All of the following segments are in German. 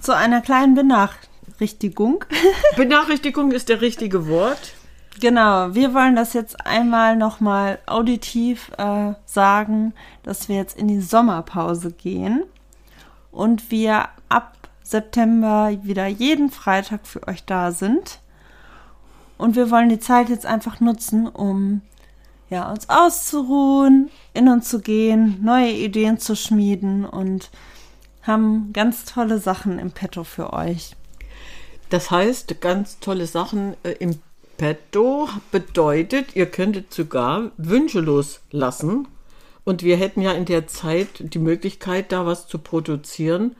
zu einer kleinen Benachrichtigung. Benachrichtigung ist der richtige Wort. Genau, wir wollen das jetzt einmal nochmal auditiv äh, sagen, dass wir jetzt in die Sommerpause gehen und wir ab September wieder jeden Freitag für euch da sind. Und wir wollen die Zeit jetzt einfach nutzen, um ja, uns auszuruhen, in uns zu gehen, neue Ideen zu schmieden und haben ganz tolle Sachen im Petto für euch. Das heißt, ganz tolle Sachen äh, im Petto bedeutet, ihr könntet sogar Wünsche loslassen. Und wir hätten ja in der Zeit die Möglichkeit, da was zu produzieren,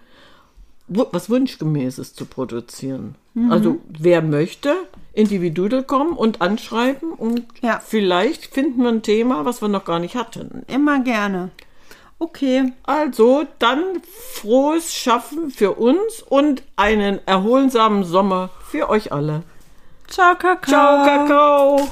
was Wunschgemäßes zu produzieren. Mhm. Also wer möchte, individuell kommen und anschreiben und ja. vielleicht finden wir ein Thema, was wir noch gar nicht hatten. Immer gerne. Okay. Also dann frohes Schaffen für uns und einen erholsamen Sommer für euch alle. Ciao, Kakao. Ciao, Kakao.